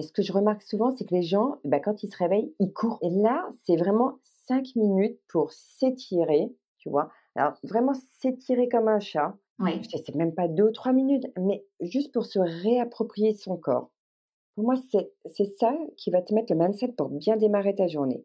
Et ce que je remarque souvent, c'est que les gens, bah, quand ils se réveillent, ils courent. Et là, c'est vraiment cinq minutes pour s'étirer, tu vois. Alors, vraiment s'étirer comme un chat. Oui. C'est même pas deux ou trois minutes, mais juste pour se réapproprier son corps. Pour moi, c'est ça qui va te mettre le mindset pour bien démarrer ta journée.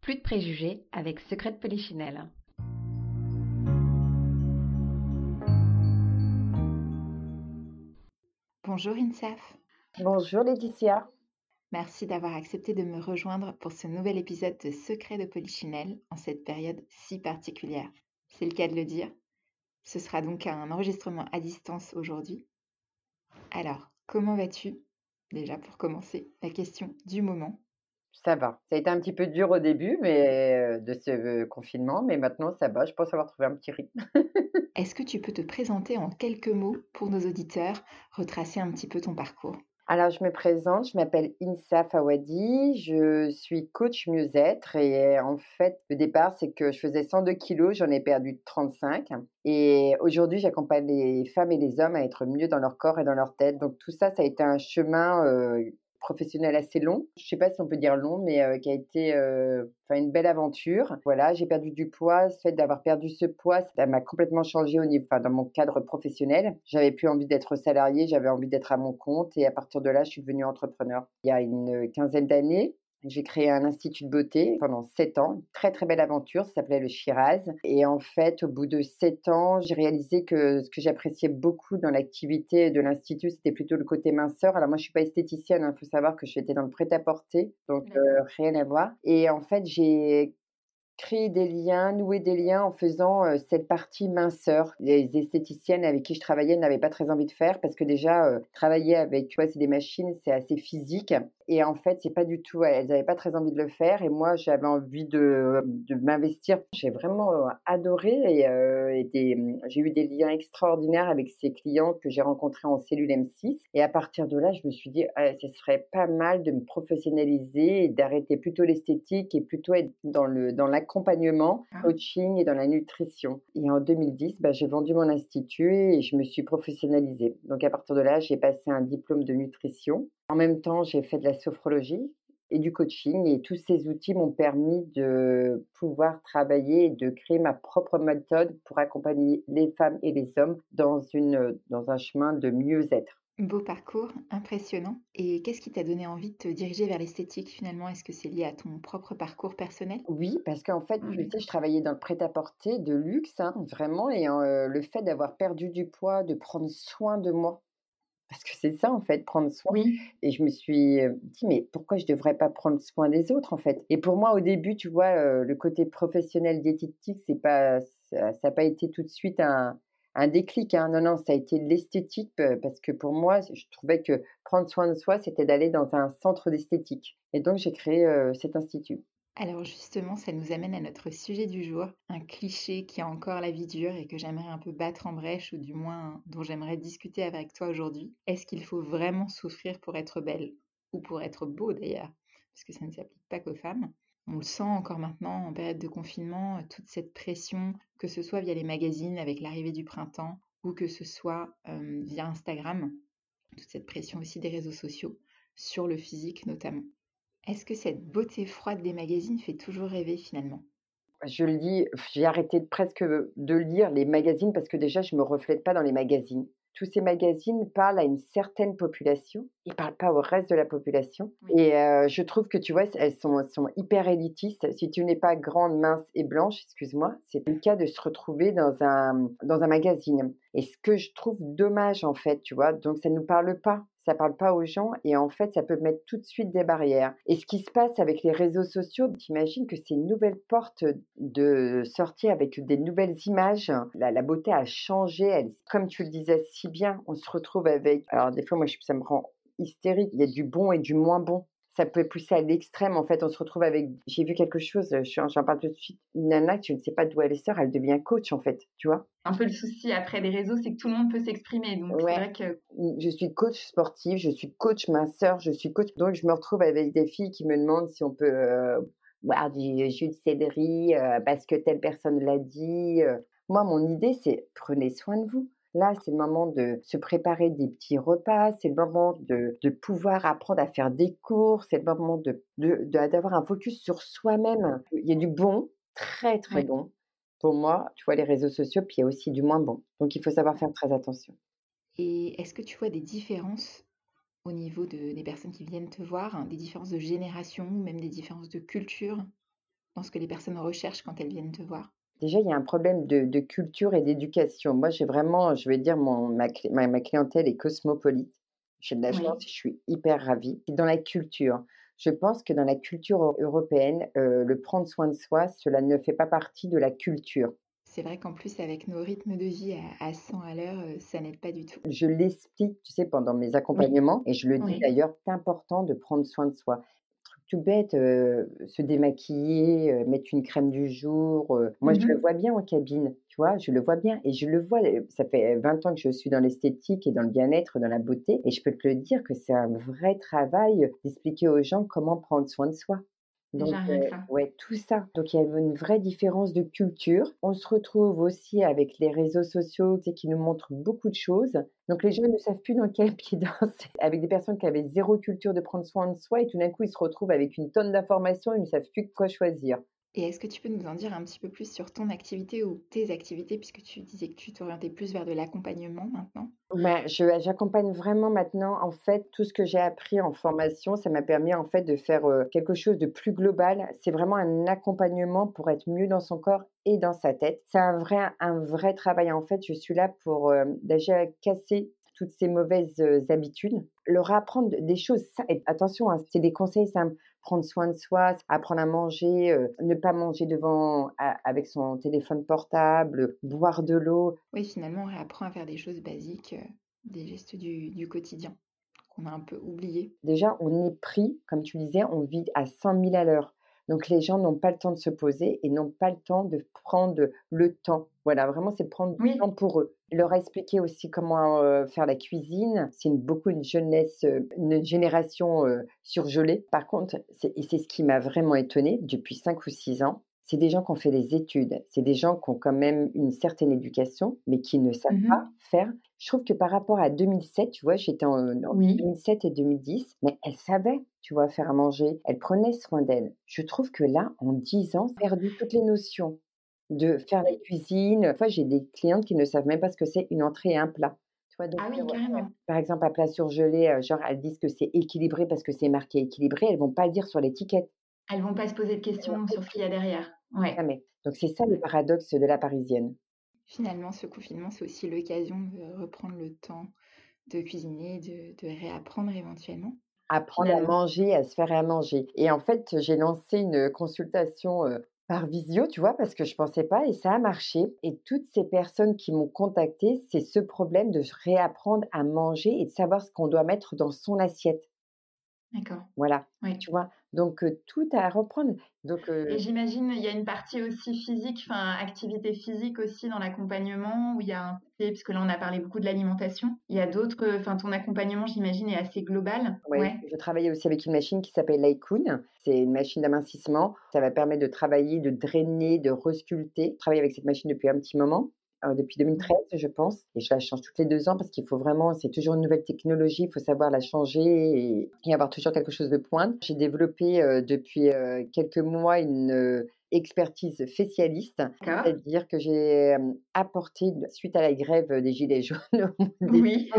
Plus de préjugés avec Secret de Polichinelle. Bonjour Insaf. Bonjour Laetitia. Merci d'avoir accepté de me rejoindre pour ce nouvel épisode de Secret de Polichinelle en cette période si particulière. C'est le cas de le dire. Ce sera donc un enregistrement à distance aujourd'hui. Alors, comment vas-tu? Déjà pour commencer, la question du moment. Ça va. Ça a été un petit peu dur au début mais, de ce confinement, mais maintenant ça va. Je pense avoir trouvé un petit rythme. Est-ce que tu peux te présenter en quelques mots pour nos auditeurs, retracer un petit peu ton parcours? Alors, je me présente, je m'appelle Insa Fawadi, je suis coach mieux-être et en fait, le départ, c'est que je faisais 102 kilos, j'en ai perdu 35 et aujourd'hui, j'accompagne les femmes et les hommes à être mieux dans leur corps et dans leur tête. Donc tout ça, ça a été un chemin professionnel assez long. Je sais pas si on peut dire long, mais euh, qui a été euh, une belle aventure. Voilà, j'ai perdu du poids. Le fait d'avoir perdu ce poids, ça m'a complètement changé au niveau, dans mon cadre professionnel. J'avais plus envie d'être salarié, j'avais envie d'être à mon compte. Et à partir de là, je suis devenue entrepreneur. Il y a une quinzaine d'années, j'ai créé un institut de beauté pendant sept ans, très très belle aventure, ça s'appelait le Shiraz. Et en fait, au bout de sept ans, j'ai réalisé que ce que j'appréciais beaucoup dans l'activité de l'institut, c'était plutôt le côté minceur. Alors moi, je suis pas esthéticienne, il hein, faut savoir que j'étais dans le prêt-à-porter, donc euh, rien à voir. Et en fait, j'ai créer des liens, nouer des liens en faisant cette partie minceur. Les esthéticiennes avec qui je travaillais n'avaient pas très envie de faire parce que déjà, travailler avec, tu c'est des machines, c'est assez physique. Et en fait, c'est pas du tout, elles n'avaient pas très envie de le faire. Et moi, j'avais envie de, de m'investir. J'ai vraiment adoré et, mmh, j'ai eu des liens extraordinaires avec ces clients que j'ai rencontrés en cellule M6. Et à partir de là, je me suis dit, «Ah, ce serait pas mal de me professionnaliser et d'arrêter plutôt l'esthétique et plutôt être dans le, dans la accompagnement, ah. coaching et dans la nutrition. Et en 2010, bah, j'ai vendu mon institut et je me suis professionnalisée. Donc à partir de là, j'ai passé un diplôme de nutrition. En même temps, j'ai fait de la sophrologie et du coaching et tous ces outils m'ont permis de pouvoir travailler et de créer ma propre méthode pour accompagner les femmes et les hommes dans, une, dans un chemin de mieux-être. Beau parcours, impressionnant. Et qu'est-ce qui t'a donné envie de te diriger vers l'esthétique finalement? Est-ce que c'est lié à ton propre parcours personnel? Oui, parce qu'en fait, tu sais, je travaillais dans le prêt-à-porter de luxe, hein, vraiment, et euh, le fait d'avoir perdu du poids, de prendre soin de moi, parce que c'est ça en fait, prendre soin. Oui. Et je me suis dit, mais pourquoi je ne devrais pas prendre soin des autres en fait? Et pour moi, au début, tu vois, euh, le côté professionnel diététique, c'est pas, ça n'a pas été tout de suite un un déclic. Hein. Non, non, ça a été l'esthétique parce que pour moi, je trouvais que prendre soin de soi, c'était d'aller dans un centre d'esthétique. Et donc, j'ai créé cet institut. Alors justement, ça nous amène à notre sujet du jour, un cliché qui a encore la vie dure et que j'aimerais un peu battre en brèche ou du moins dont j'aimerais discuter avec toi aujourd'hui. Est-ce qu'il faut vraiment souffrir pour être belle? Ou pour être beau d'ailleurs? Parce que ça ne s'applique pas qu'aux femmes. On le sent encore maintenant en période de confinement, euh, toute cette pression, que ce soit via les magazines avec l'arrivée du printemps ou que ce soit via Instagram, toute cette pression aussi des réseaux sociaux, sur le physique notamment. Est-ce que cette beauté froide des magazines fait toujours rêver finalement? Je le dis, j'ai arrêté presque de lire les magazines parce que déjà, je me reflète pas dans les magazines tous ces magazines parlent à une certaine population, ils parlent pas au reste de la population. Et je trouve que tu vois, elles sont, sont hyper élitistes. Si tu n'es pas grande, mince et blanche, excuse-moi, c'est le cas de se retrouver dans un, dans un magazine. Et ce que je trouve dommage en fait, tu vois, donc ça ne nous parle pas ça parle pas aux gens et en fait, ça peut mettre tout de suite des barrières. Et ce qui se passe avec les réseaux sociaux, t'imagines que c'est une nouvelle porte de sortie avec des nouvelles images. La, beauté a changé. Comme tu le disais si bien, on se retrouve avec. Alors des fois, moi, ça me rend hystérique. Il y a du bon et du moins bon ça peut pousser à l'extrême. En fait, on se retrouve avec. J'ai vu quelque chose, j'en parle tout de suite. Une nana, tu ne sais pas d'où elle sort, elle devient coach, en fait, tu vois. Un peu le souci après les réseaux, c'est que tout le monde peut s'exprimer. Donc, c'est vrai que. Je suis coach sportive, je suis coach minceur, je suis coach. Donc, je me retrouve avec des filles qui me demandent si on peut euh, boire du jus de céleri euh, parce que telle personne l'a dit. Euh. Moi, mon idée, c'est prenez soin de vous. Là, c'est le moment de se préparer des petits repas, c'est le moment de, pouvoir apprendre à faire des cours, c'est le moment de, d'avoir un focus sur soi-même. Il y a du bon, très très bon. Pour moi, tu vois, les réseaux sociaux, puis il y a aussi du moins bon. Donc, il faut savoir faire très attention. Et est-ce que tu vois des différences au niveau de, des personnes qui viennent te voir, hein, des différences de génération ou même des différences de culture dans ce que les personnes recherchent quand elles viennent te voir? Déjà, il y a un problème de, culture et d'éducation. Moi, j'ai vraiment, je vais dire, mon, ma, ma, clientèle est cosmopolite. J'ai de la chance, je suis hyper ravie. Dans la culture, je pense que dans la culture européenne, euh, le prendre soin de soi, cela ne fait pas partie de la culture. C'est vrai qu'en plus, avec nos rythmes de vie à, 100 à l'heure, ça n'aide pas du tout. Je l'explique, tu sais, pendant mes accompagnements, et je le dis d'ailleurs, c'est important de prendre soin de soi tout bête, se démaquiller, mettre une crème du jour. moi, je le mmh vois bien en cabine, tu vois, je le vois bien. Et je le vois, ça fait 20 ans que je suis dans l'esthétique et dans le bien-être, dans la beauté. Et je peux te le dire que c'est un vrai travail d'expliquer aux gens comment prendre soin de soi. Donc, ouais, tout ça. Donc, il y a une vraie différence de culture. On se retrouve aussi avec les réseaux sociaux qui nous montrent beaucoup de choses. Donc, les gens ne savent plus dans quel pied danser. Avec des personnes qui avaient zéro culture de prendre soin de soi et tout d'un coup, ils se retrouvent avec une tonne d'informations, ils ne savent plus quoi choisir. Et est-ce que tu peux nous en dire un petit peu plus sur ton activité ou tes activités, puisque tu disais que tu t'orientais plus vers de l'accompagnement maintenant? Bah, J'accompagne vraiment maintenant, en fait, tout ce que j'ai appris en formation, ça m'a permis en fait de faire quelque chose de plus global. C'est vraiment un accompagnement pour être mieux dans son corps et dans sa tête. C'est un vrai, un vrai travail. En fait, je suis là pour déjà casser toutes ces mauvaises habitudes, leur apprendre des choses. attention, hein, c'est des conseils simples prendre soin de soi, apprendre à manger, euh, ne pas manger devant avec son téléphone portable, boire de l'eau. Oui, finalement, on réapprend à faire des choses basiques, euh, des gestes du, quotidien qu'on a un peu oubliés. Déjà, on est pris, comme tu disais, on vit à 100 000 à l'heure. Donc les gens n'ont pas le temps de se poser et n'ont pas le temps de prendre le temps. Voilà, vraiment, c'est prendre du temps pour eux. Leur expliquer aussi comment faire la cuisine. C'est beaucoup une jeunesse, une génération surgelée. Par contre, et c'est ce qui m'a vraiment étonnée depuis 5 ou 6 ans, c'est des gens qui ont fait des études, c'est des gens qui ont quand même une certaine éducation, mais qui ne savent mmh pas faire. Je trouve que par rapport à 2007, tu vois, j'étais en, 2007 et 2010, mais elles savaient, tu vois, faire à manger, elles prenaient soin d'elles. Je trouve que là, en 10 ans, perdu toutes les notions de faire la cuisine. Enfin, j'ai des clientes qui ne savent même pas ce que c'est une entrée et un plat. ah oui, carrément. Par exemple, un plat surgelé, genre elles disent que c'est équilibré parce que c'est marqué équilibré, elles vont pas le dire sur l'étiquette. Elles vont pas se poser de questions sur ce qu'il y a derrière. Ouais. Jamais. Donc c'est ça le paradoxe de la parisienne. Finalement, ce confinement, c'est aussi l'occasion de reprendre le temps de cuisiner, de, de réapprendre éventuellement. Apprendre à manger, à se faire à manger. Et en fait, j'ai lancé une consultation par visio, tu vois, parce que je pensais pas et ça a marché. Et toutes ces personnes qui m'ont contacté, c'est ce problème de réapprendre à manger et de savoir ce qu'on doit mettre dans son assiette. D'accord. Voilà, oui. tu vois? Donc tout à reprendre. Donc, Et j'imagine il y a une partie aussi physique, enfin activité physique aussi dans l'accompagnement où il y a un puisque là on a parlé beaucoup de l'alimentation. Il y a d'autres, enfin ton accompagnement j'imagine est assez global? Oui, ouais. je travaille aussi avec une machine qui s'appelle l'Aikun. C'est une machine d'amincissement. Ça va permettre de travailler, de drainer, de resculpter. Je travaille avec cette machine depuis un petit moment. Euh, depuis 2013, je pense. Et je la change toutes les deux ans parce qu'il faut vraiment, c'est toujours une nouvelle technologie, il faut savoir la changer et, avoir toujours quelque chose de pointe. J'ai développé euh, depuis euh, quelques mois une expertise spécialiste, c'est-à-dire que j'ai apporté, suite à la grève des Gilets jaunes, oui.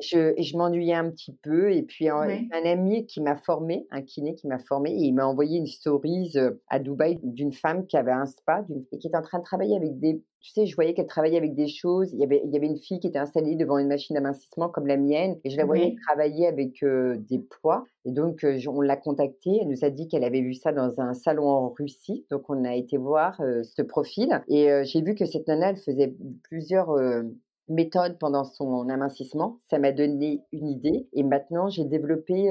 je, je m'ennuyais un petit peu. Et puis, un, un ami qui m'a formé, un kiné qui m'a formé, et il m'a envoyé une stories à Dubaï d'une femme qui avait un spa et qui était en train de travailler avec des tu sais, je voyais qu'elle travaillait avec des choses. Il y, avait, il y avait une fille qui était installée devant une machine d'amincissement comme la mienne et je la voyais travailler avec des poids. Et donc, on l'a contactée. Elle nous a dit qu'elle avait vu ça dans un salon en Russie. Donc, on a été voir ce profil et j'ai vu que cette nana, elle faisait plusieurs méthode pendant son amincissement. Ça m'a donné une idée. Et maintenant, j'ai développé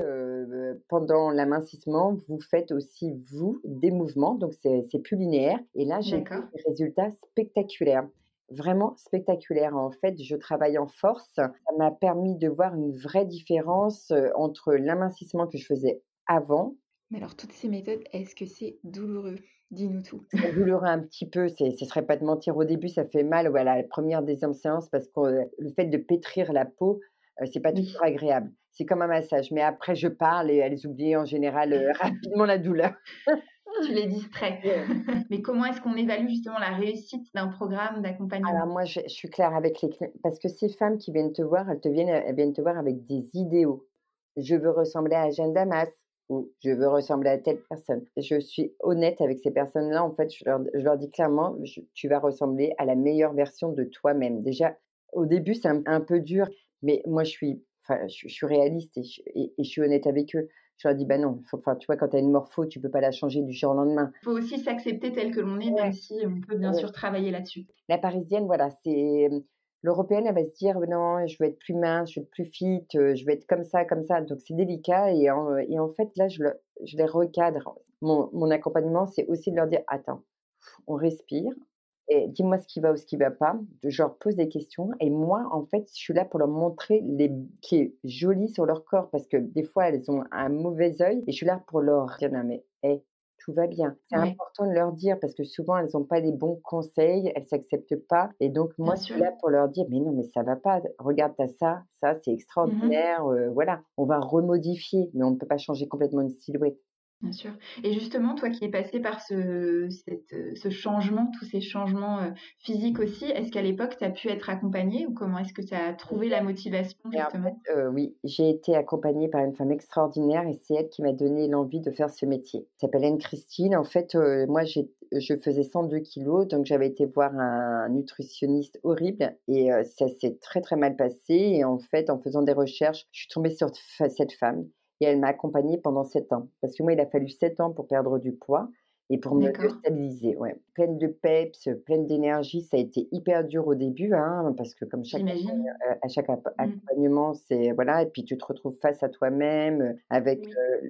pendant l'amincissement, vous faites aussi, vous, des mouvements. Donc, c'est plus linéaire. Et là, j'ai des résultats spectaculaires. Vraiment spectaculaires. En fait, je travaille en force. Ça m'a permis de voir une vraie différence entre l'amincissement que je faisais avant. Mais alors, toutes ces méthodes, est-ce que c'est douloureux? Dis-nous tout. Ça doulourait un petit peu, ce serait pas de mentir. Au début, ça fait mal ou à la première, deuxième séance parce que le fait de pétrir la peau, euh, c'est pas toujours agréable. C'est comme un massage. Mais après, je parle et elles oublient en général euh, rapidement la douleur. tu les distrais. Mais comment est-ce qu'on évalue justement la réussite d'un programme d'accompagnement? Alors moi, je, suis claire avec les parce que ces femmes qui viennent te voir, elles te viennent, elles viennent te voir avec des idéaux. Je veux ressembler à Jeanne Damas ou je veux ressembler à telle personne. Je suis honnête avec ces personnes-là. En fait, je leur, dis clairement, tu vas ressembler à la meilleure version de toi-même. Déjà, au début, c'est un, peu dur, mais moi, je suis, je, suis réaliste et je, suis honnête avec eux. Je leur dis, bah non, enfin, tu vois, quand tu as une morpho, tu peux pas la changer du jour au lendemain. Il faut aussi s'accepter tel que l'on est, même si on peut bien sûr travailler là-dessus. La parisienne, voilà, c'est L'européenne, elle va se dire non, je veux être plus mince, je veux être plus fit, je veux être comme ça, comme ça. Donc c'est délicat et en, en, fait là, je, les recadre. Mon, accompagnement, c'est aussi de leur dire attends, on respire et dis-moi ce qui va ou ce qui va pas. Je leur pose des questions et moi, en fait, je suis là pour leur montrer les qui est joli sur leur corps parce que des fois elles ont un mauvais œil et je suis là pour leur dire non mais tout va bien. C'est important de leur dire parce que souvent elles n'ont pas les bons conseils, elles s'acceptent pas. Et donc moi je suis là pour leur dire mais non mais ça va pas. Regarde ça, ça c'est mmh extraordinaire. voilà, on va remodifier, mais on ne peut pas changer complètement une silhouette. Bien sûr. Et justement, toi qui es passé par ce, ce changement, tous ces changements physiques aussi, est-ce qu'à l'époque, tu as pu être accompagnée ou comment est-ce que tu as trouvé la motivation justement Oui, j'ai été accompagnée par une femme extraordinaire et c'est elle qui m'a donné l'envie de faire ce métier. Elle s'appelle Anne-Christine. En fait, moi, je faisais 102 kilos, donc j'avais été voir un nutritionniste horrible et ça s'est très très mal passé. Et en fait, en faisant des recherches, je suis tombée sur cette femme et elle m'a accompagnée pendant sept ans. Parce que moi, il a fallu sept ans pour perdre du poids et pour me stabiliser. Ouais. Pleine de peps, pleine d'énergie. Ça a été hyper dur au début, hein, parce que comme chaque, euh, à chaque mmh. accompagnement, c'est voilà, et puis tu te retrouves face à toi-même euh, avec euh,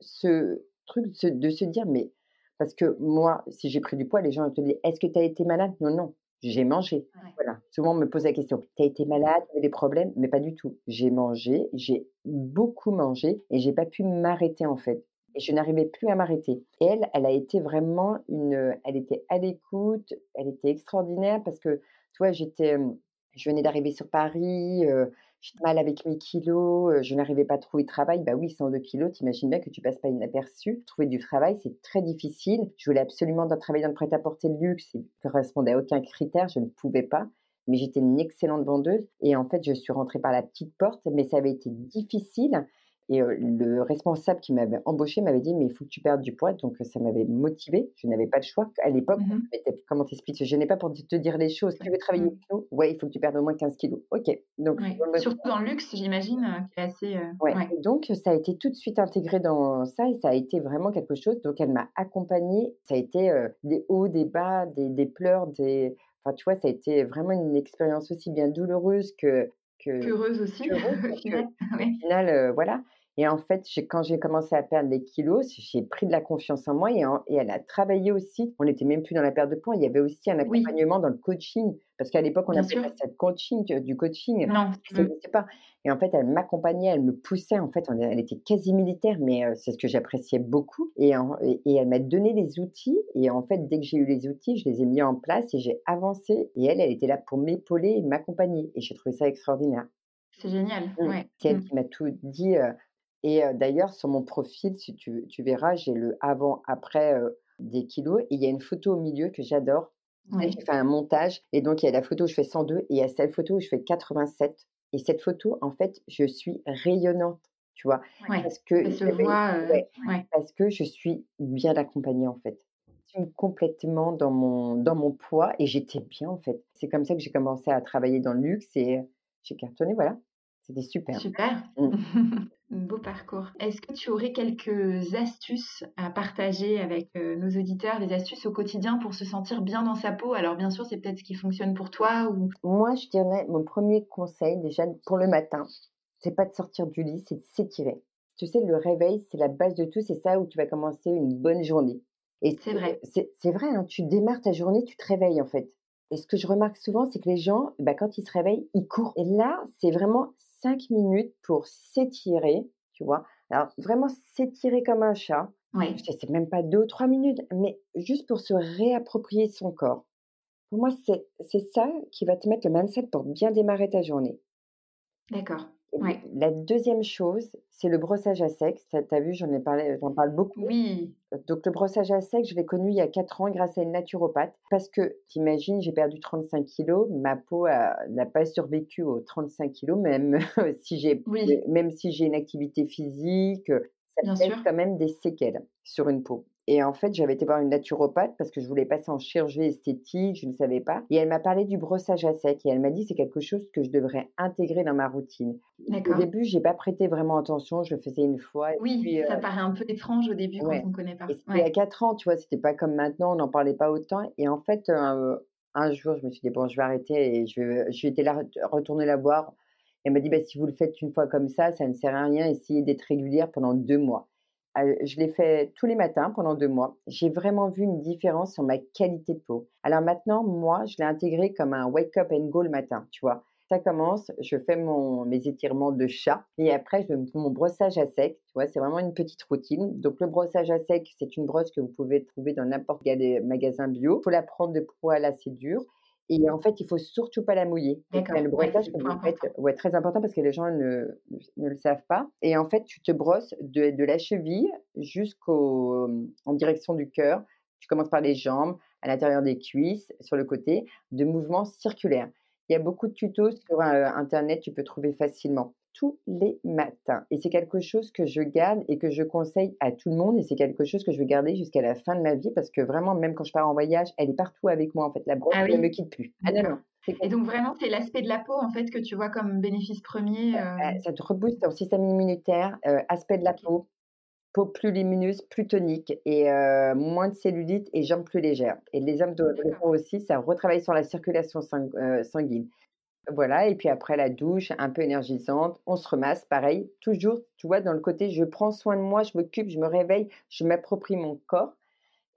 ce truc de se dire, mais parce que moi, si j'ai pris du poids, les gens te disent, est-ce que tu as été malade? Non, non, j'ai mangé. Voilà. Souvent, on me pose la question Tu as été malade, tu as des problèmes? Mais pas du tout. J'ai mangé, j'ai beaucoup mangé et j'ai pas pu m'arrêter en fait. Et je n'arrivais plus à m'arrêter. Et elle, elle a été vraiment une. Elle était à l'écoute, elle était extraordinaire parce que, tu vois, j'étais. Je venais d'arriver sur Paris, j'étais mal avec mes kilos, je n'arrivais pas à trouver de travail. Bah oui, 102 kilos, t'imagines bien que tu passes pas inaperçu. Trouver du travail, c'est très difficile. Je voulais absolument travailler dans le prêt-à-porter de luxe, ça ne correspondait à aucun critère, je ne pouvais pas. Mais j'étais une excellente vendeuse et en fait, je suis rentrée par la petite porte, mais ça avait été difficile et le responsable qui m'avait embauché m'avait dit, mais il faut que tu perdes du poids. Donc, ça m'avait motivé. Je n'avais pas le choix. À l'époque, mmh comment t'expliques Je n'ai pas pour te dire les choses. Tu veux travailler mmh. kilos Ouais, il faut que tu perdes au moins 15 kilos. OK. Donc, Surtout dans le luxe, j'imagine, qui est assez. ouais. Donc, ça a été tout de suite intégré dans ça et ça a été vraiment quelque chose. Donc, elle m'a accompagnée. Ça a été des hauts, des bas, des, des pleurs, des. Enfin, tu vois, ça a été vraiment une expérience aussi bien douloureuse que. que heureuse aussi. au final, voilà. Et en fait, quand j'ai commencé à perdre les kilos, j'ai pris de la confiance en moi et, elle a travaillé aussi. On n'était même plus dans la perte de poids. Il y avait aussi un accompagnement dans le coaching. Parce qu'à l'époque, on n'appelait pas ça coaching, du coaching. Non. Je ne sais pas. Et en fait, elle m'accompagnait, elle me poussait. En fait, elle était quasi militaire, mais c'est ce que j'appréciais beaucoup. Et, et elle m'a donné les outils. Et en fait, dès que j'ai eu les outils, je les ai mis en place et j'ai avancé. Et elle, elle était là pour m'épauler et m'accompagner. Et j'ai trouvé ça extraordinaire. C'est génial. Mmh. Ouais. C'est elle mmh. qui m'a tout dit. Et d'ailleurs, sur mon profil, si tu, tu verras, j'ai le avant-après des kilos. Et il y a une photo au milieu que j'adore. J'ai fait un montage. Et donc, il y a la photo où je fais 102 et il y a cette photo où je fais 87. Et cette photo, en fait, je suis rayonnante, tu vois? parce que, voit, parce que je suis bien accompagnée, en fait. Je suis complètement dans mon, dans mon poids et j'étais bien, en fait. C'est comme ça que j'ai commencé à travailler dans le luxe et j'ai cartonné, voilà. C'était super. Super. Mmh. Beau parcours. Est-ce que tu aurais quelques astuces à partager avec nos auditeurs, des astuces au quotidien pour se sentir bien dans sa peau? Alors bien sûr, c'est peut-être ce qui fonctionne pour toi ou Moi, je dirais mon premier conseil déjà pour le matin, c'est pas de sortir du lit, c'est de s'étirer. Tu sais, le réveil, c'est la base de tout, c'est ça où tu vas commencer une bonne journée. Et c'est vrai. C'est vrai, hein, tu démarres ta journée, tu te réveilles en fait. Et ce que je remarque souvent, c'est que les gens, bah, quand ils se réveillent, ils courent. Et là, c'est vraiment cinq minutes pour s'étirer, tu vois? Alors, vraiment s'étirer comme un chat. Oui. C'est même pas deux ou trois minutes, mais juste pour se réapproprier son corps. Pour moi, c'est ça qui va te mettre le mindset pour bien démarrer ta journée. D'accord. La deuxième chose, c'est le brossage à sec. Tu as vu, j'en ai parlé, j'en parle beaucoup. Oui. Donc le brossage à sec, je l'ai connu il y a 4 ans grâce à une naturopathe. Parce que, t'imagines, j'ai perdu 35 kilos, ma peau n'a pas survécu aux 35 kilos, même si j'ai même si j'ai une activité physique, ça fait quand même des séquelles sur une peau. Et en fait, j'avais été voir une naturopathe parce que je voulais passer en chirurgie esthétique, je ne savais pas. Et elle m'a parlé du brossage à sec et elle m'a dit c'est quelque chose que je devrais intégrer dans ma routine. Au début, j'ai pas prêté vraiment attention, je le faisais une fois. Oui, ça euh paraît un peu étrange au début quand on ne connaît pas. C'était il y a quatre ans, tu vois, c'était pas comme maintenant, on n'en parlait pas autant. Et en fait, un jour, je me suis dit bon, je vais arrêter et je vais, j'étais là retourner la voir. Elle m'a dit bah, si vous le faites une fois comme ça, ça ne sert à rien. Essayez d'être régulière pendant deux mois je l'ai fait tous les matins pendant deux mois. J'ai vraiment vu une différence sur ma qualité de peau. Alors maintenant, moi, je l'ai intégré comme un wake up and go le matin, tu vois. Ça commence, je fais mes étirements de chat et après, je fais mon brossage à sec. Tu vois, c'est vraiment une petite routine. Donc, le brossage à sec, c'est une brosse que vous pouvez trouver dans n'importe quel magasin bio. Il faut la prendre de poil assez dur. Et en fait, il faut surtout pas la mouiller. Le brossage, ouais, très important parce que les gens ne, ne, le savent pas. Et en fait, tu te brosses de, de la cheville jusqu'en direction du cœur. Tu commences par les jambes, à l'intérieur des cuisses, sur le côté, de mouvements circulaires. Il y a beaucoup de tutos sur euh, Internet, tu peux trouver facilement tous les matins. Et c'est quelque chose que je garde et que je conseille à tout le monde. Et c'est quelque chose que je vais garder jusqu'à la fin de ma vie parce que vraiment, même quand je pars en voyage, elle est partout avec moi. En fait, la brosse ah ne me quitte plus. Ah non, non. Et donc vraiment, c'est l'aspect de la peau en fait que tu vois comme bénéfice premier. Bah, euh? ça te rebooste ton système immunitaire, euh, aspect de la peau, peau plus lumineuse, plus tonique et euh, moins de cellulite et jambes plus légères. Et les hommes doivent aussi, ça retravaille sur la circulation sanguine. Voilà, et puis après la douche, un peu énergisante, on se remasse, pareil, toujours, tu vois, dans le côté je prends soin de moi, je m'occupe, je me réveille, je m'approprie mon corps.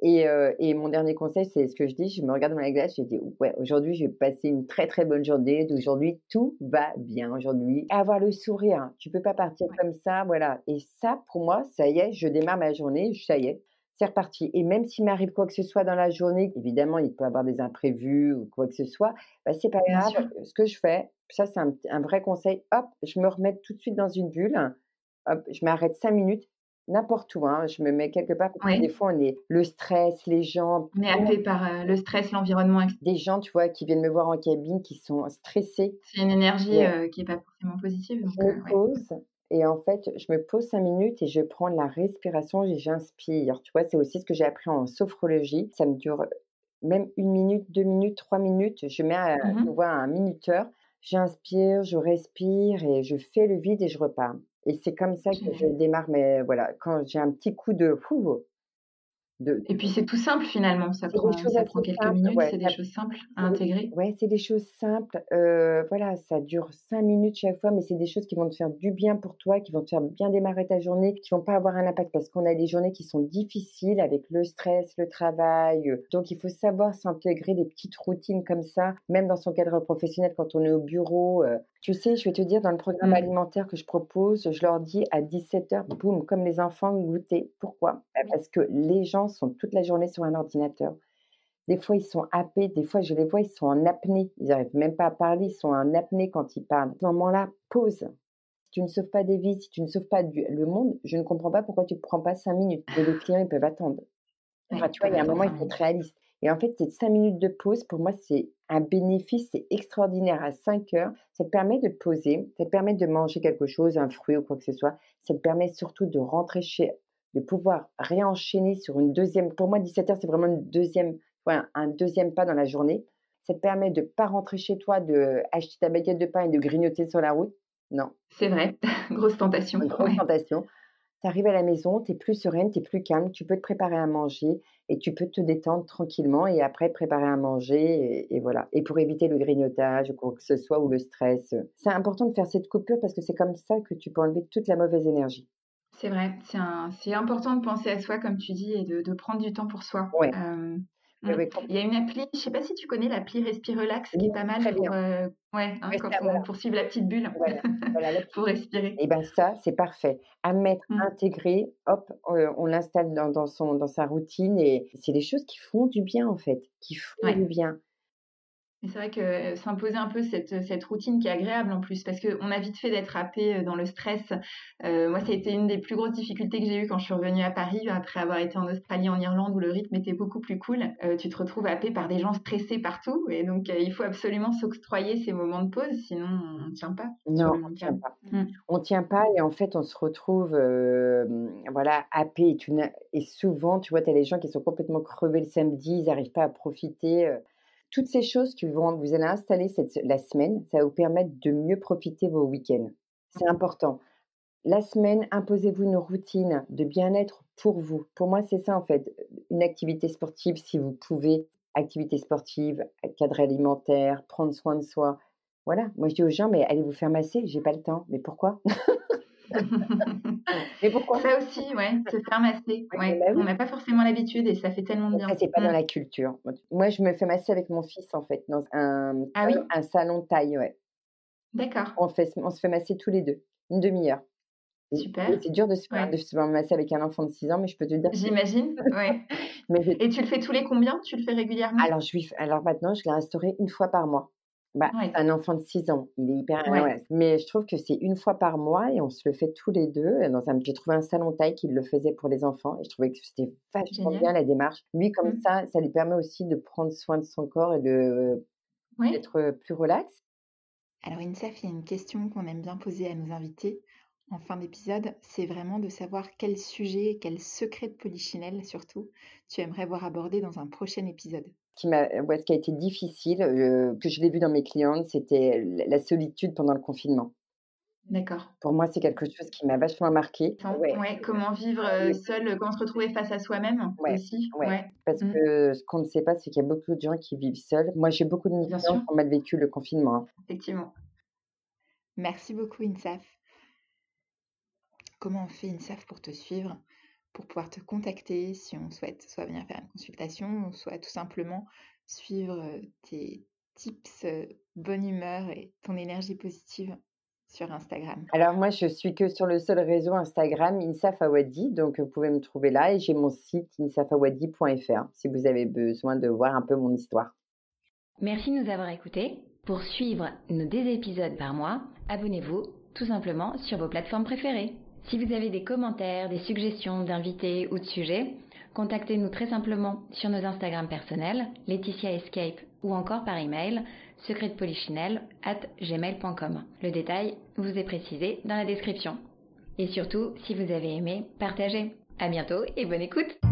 Et, euh, et, mon dernier conseil, c'est ce que je dis, je me regarde dans la glace, je dis, ouais, aujourd'hui, je vais passer une très très bonne journée, d'aujourd'hui, tout va bien aujourd'hui. Avoir le sourire, tu peux pas partir comme ça, voilà. Et ça, pour moi, ça y est, je démarre ma journée, ça y est, c'est reparti. Et même s'il m'arrive quoi que ce soit dans la journée, évidemment, il peut y avoir des imprévus ou quoi que ce soit, bah, c'est pas grave. Ce que je fais, ça c'est un, vrai conseil, hop, je me remets tout de suite dans une bulle, hop, je m'arrête cinq minutes, n'importe où, hein, je me mets quelque part. Des fois, on est le stress, les gens. On est happé par euh, le stress, l'environnement. Des gens, tu vois, qui viennent me voir en cabine, qui sont stressés. C'est une énergie euh, qui n'est pas forcément positive. je me euh, pose, et en fait, je me pose cinq minutes et je prends la respiration et j'inspire. Tu vois, c'est aussi ce que j'ai appris en sophrologie. Ça me dure même une minute, deux minutes, trois minutes. Je mets à, mmh un minuteur. J'inspire, je respire et je fais le vide et je repars. Et c'est comme ça que je démarre. Mais voilà, quand j'ai un petit coup de fou, et puis c'est tout simple finalement, ça prend, ça prend quelques minutes, c'est des choses simples à intégrer. Oui, c'est des choses simples. Euh, voilà, ça dure cinq minutes chaque fois, mais c'est des choses qui vont te faire du bien pour toi, qui vont te faire bien démarrer ta journée, qui vont pas avoir un impact parce qu'on a des journées qui sont difficiles avec le stress, le travail. Euh, donc il faut savoir s'intégrer des petites routines comme ça, même dans son cadre professionnel quand on est au bureau. Euh, tu sais, je vais te dire, dans le programme mmh. alimentaire que je propose, je leur dis à 17h, boum, comme les enfants, goûter. Pourquoi? Bah, Parce que les gens sont toute la journée sur un ordinateur. Des fois, ils sont happés, des fois, je les vois, ils sont en apnée. Ils n'arrivent même pas à parler, ils sont en apnée quand ils parlent. À ce moment-là, pause. Si tu ne sauves pas des vies, si tu ne sauves pas le monde, je ne comprends pas pourquoi tu ne prends pas cinq minutes. les clients, ils peuvent attendre. Enfin, tu vois, il y a un moment, il faut être réaliste. Et en fait, ces cinq minutes de pause, pour moi, c'est un bénéfice, c'est extraordinaire. À 5 heures, ça te permet de poser, ça te permet de manger quelque chose, un fruit ou quoi que ce soit. Ça te permet surtout de rentrer chez, de pouvoir réenchaîner sur une deuxième. Pour moi, 17 heures, c'est vraiment une deuxième, un deuxième pas dans la journée. Ça te permet de ne pas rentrer chez toi, de acheter ta baguette de pain et de grignoter sur la route? Non. C'est vrai, grosse tentation. grosse tentation tu arrives à la maison, tu es plus sereine, tu es plus calme, tu peux te préparer à manger et tu peux te détendre tranquillement et après préparer à manger et, voilà. Et pour éviter le grignotage ou quoi que ce soit ou le stress, c'est important de faire cette coupure parce que c'est comme ça que tu peux enlever toute la mauvaise énergie. C'est vrai, c'est important de penser à soi comme tu dis et de, prendre du temps pour soi. Ouais. Mmh. Il y a une appli, je ne sais pas si tu connais l'appli Respirelax, qui est pas mal pour, euh, ouais, hein, quand on poursuit la petite bulle pour respirer. Et eh bien ça, c'est parfait. À mettre, mmh. intégré, hop, on, l'installe dans, dans, son, dans sa routine et c'est des choses qui font du bien en fait, qui font du bien c'est vrai que s'imposer un peu cette, cette, routine qui est agréable en plus, parce qu'on a vite fait d'être happé dans le stress. Euh, moi, ça a été une des plus grosses difficultés que j'ai eues quand je suis revenue à Paris, après avoir été en Australie, en Irlande, où le rythme était beaucoup plus cool. Euh, tu te retrouves happé par des gens stressés partout, et donc euh, il faut absolument s'octroyer ces moments de pause, sinon on ne tient pas. Non, on ne tient pas. Mmh. On tient pas, et en fait, on se retrouve voilà, happé. Et, tu et souvent, tu vois, tu as les gens qui sont complètement crevés le samedi, ils n'arrivent pas à profiter toutes ces choses que vont, vous allez installer cette, la semaine, ça va vous permettre de mieux profiter vos week-ends. C'est important. La semaine, imposez-vous une routine de bien-être pour vous. Pour moi, c'est ça en fait. Une activité sportive, si vous pouvez, activité sportive, cadre alimentaire, prendre soin de soi. Voilà. Moi, je dis aux gens, mais allez vous faire masser. J'ai pas le temps. Mais pourquoi? Mais pourquoi Ça aussi, ouais, se faire masser. Ouais. Bah on n'a pas forcément l'habitude et ça fait tellement bien. Ça, c'est pas dans la culture. Moi, je me fais masser avec mon fils, en fait, dans un, ah oui un salon de taille, ouais. D'accord. On, fait, on se fait masser tous les deux, une demi-heure. Super. C'est dur de se, faire, de se masser avec un enfant de 6 ans, mais je peux te dire. J'imagine, ouais. Et tu le fais tous les combien? Tu le fais régulièrement? Alors, je alors maintenant, je l'ai restauré une fois par mois. Bah, un enfant de 6 ans, il est hyper Mais je trouve que c'est une fois par mois et on se le fait tous les deux. Dans un... J'ai trouvé un salon taille qui le faisait pour les enfants et je trouvais que c'était vachement bien la démarche. Lui, comme mmh. ça, ça lui permet aussi de prendre soin de son corps et de d'être plus relax. Alors, Insaf, il y a une question qu'on aime bien poser à nos invités en fin d'épisode, c'est vraiment de savoir quel sujet, quel secret de Polichinelle surtout, tu aimerais voir abordé dans un prochain épisode. Qui m'a, ce qui a été difficile, euh, que je l'ai vu dans mes clientes, c'était la solitude pendant le confinement. D'accord. Pour moi, c'est quelque chose qui m'a vachement marqué. Ouais. comment vivre euh, seul, comment se retrouver face à soi-même aussi. Ouais. Parce mmh. que ce qu'on ne sait pas, c'est qu'il y a beaucoup de gens qui vivent seuls. Moi, j'ai beaucoup de clients qui ont mal vécu le confinement. Hein. Effectivement. Merci beaucoup, Insaf. Comment on fait INSAF pour te suivre, pour pouvoir te contacter si on souhaite soit venir faire une consultation, soit tout simplement suivre tes tips, bonne humeur et ton énergie positive sur Instagram Alors moi, je suis que sur le seul réseau Instagram INSAF Awadi, donc vous pouvez me trouver là et j'ai mon site insafawadi.fr si vous avez besoin de voir un peu mon histoire. Merci de nous avoir écoutés. Pour suivre nos deux épisodes par mois, abonnez-vous tout simplement sur vos plateformes préférées. Si vous avez des commentaires, des suggestions d'invités ou de sujets, contactez-nous très simplement sur nos Instagram personnels, Laetitia Escape ou encore par email secretpolichinelle at gmail.com. Le détail vous est précisé dans la description. Et surtout, si vous avez aimé, partagez. À bientôt et bonne écoute!